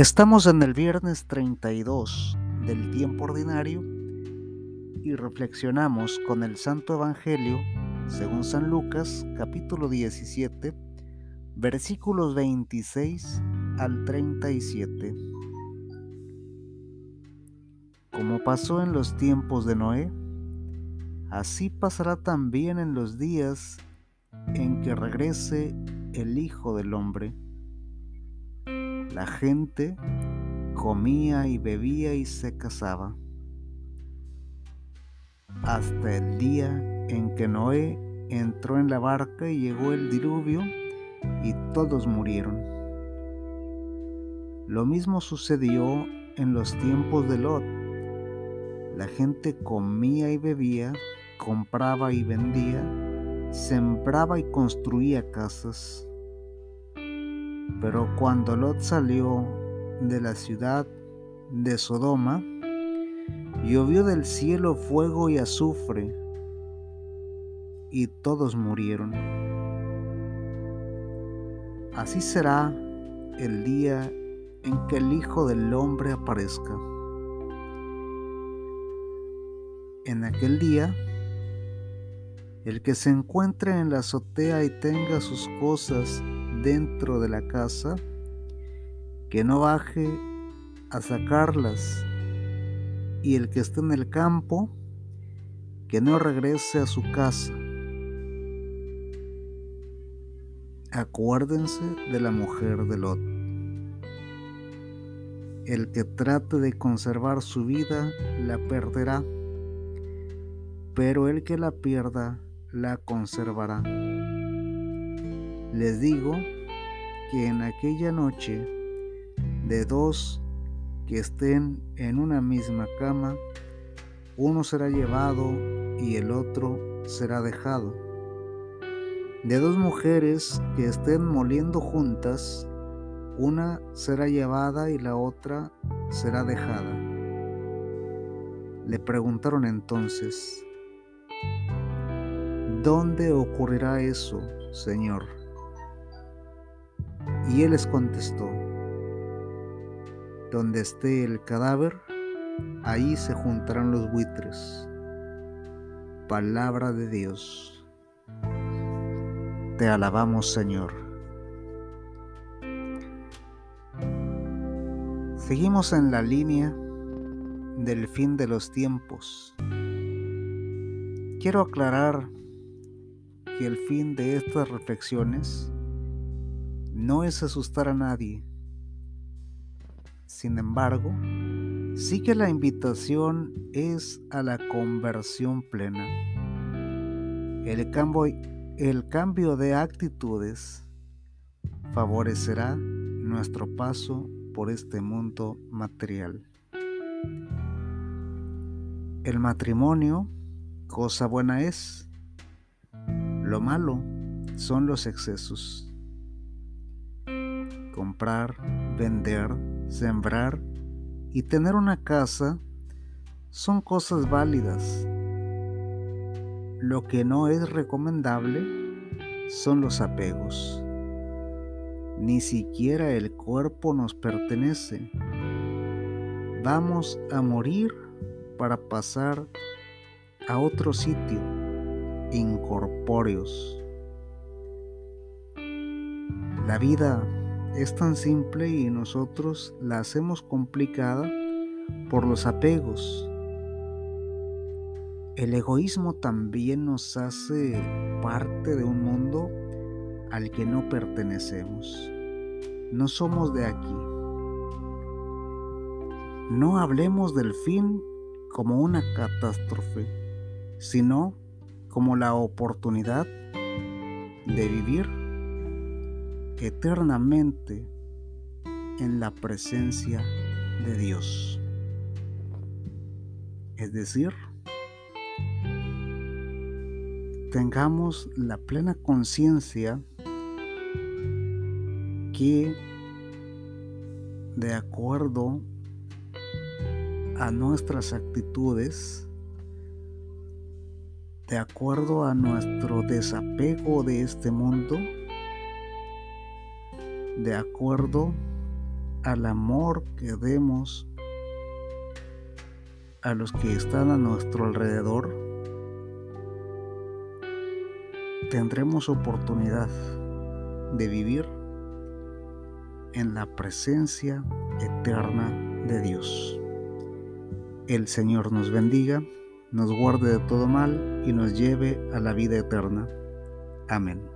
Estamos en el viernes 32 del tiempo ordinario y reflexionamos con el Santo Evangelio según San Lucas capítulo 17 versículos 26 al 37. Como pasó en los tiempos de Noé, así pasará también en los días en que regrese el Hijo del Hombre. La gente comía y bebía y se casaba. Hasta el día en que Noé entró en la barca y llegó el diluvio y todos murieron. Lo mismo sucedió en los tiempos de Lot. La gente comía y bebía, compraba y vendía, sembraba y construía casas. Pero cuando Lot salió de la ciudad de Sodoma, llovió del cielo fuego y azufre, y todos murieron. Así será el día en que el Hijo del Hombre aparezca. En aquel día, el que se encuentre en la azotea y tenga sus cosas dentro de la casa, que no baje a sacarlas, y el que esté en el campo, que no regrese a su casa. Acuérdense de la mujer de Lot. El que trate de conservar su vida la perderá, pero el que la pierda la conservará. Les digo que en aquella noche de dos que estén en una misma cama, uno será llevado y el otro será dejado. De dos mujeres que estén moliendo juntas, una será llevada y la otra será dejada. Le preguntaron entonces, ¿dónde ocurrirá eso, Señor? Y él les contestó, donde esté el cadáver, ahí se juntarán los buitres. Palabra de Dios. Te alabamos, Señor. Seguimos en la línea del fin de los tiempos. Quiero aclarar que el fin de estas reflexiones no es asustar a nadie. Sin embargo, sí que la invitación es a la conversión plena. El cambio, el cambio de actitudes favorecerá nuestro paso por este mundo material. El matrimonio, cosa buena es. Lo malo son los excesos comprar, vender, sembrar y tener una casa son cosas válidas. Lo que no es recomendable son los apegos. Ni siquiera el cuerpo nos pertenece. Vamos a morir para pasar a otro sitio, incorpóreos. La vida es tan simple y nosotros la hacemos complicada por los apegos. El egoísmo también nos hace parte de un mundo al que no pertenecemos. No somos de aquí. No hablemos del fin como una catástrofe, sino como la oportunidad de vivir eternamente en la presencia de Dios. Es decir, tengamos la plena conciencia que de acuerdo a nuestras actitudes, de acuerdo a nuestro desapego de este mundo, de acuerdo al amor que demos a los que están a nuestro alrededor, tendremos oportunidad de vivir en la presencia eterna de Dios. El Señor nos bendiga, nos guarde de todo mal y nos lleve a la vida eterna. Amén.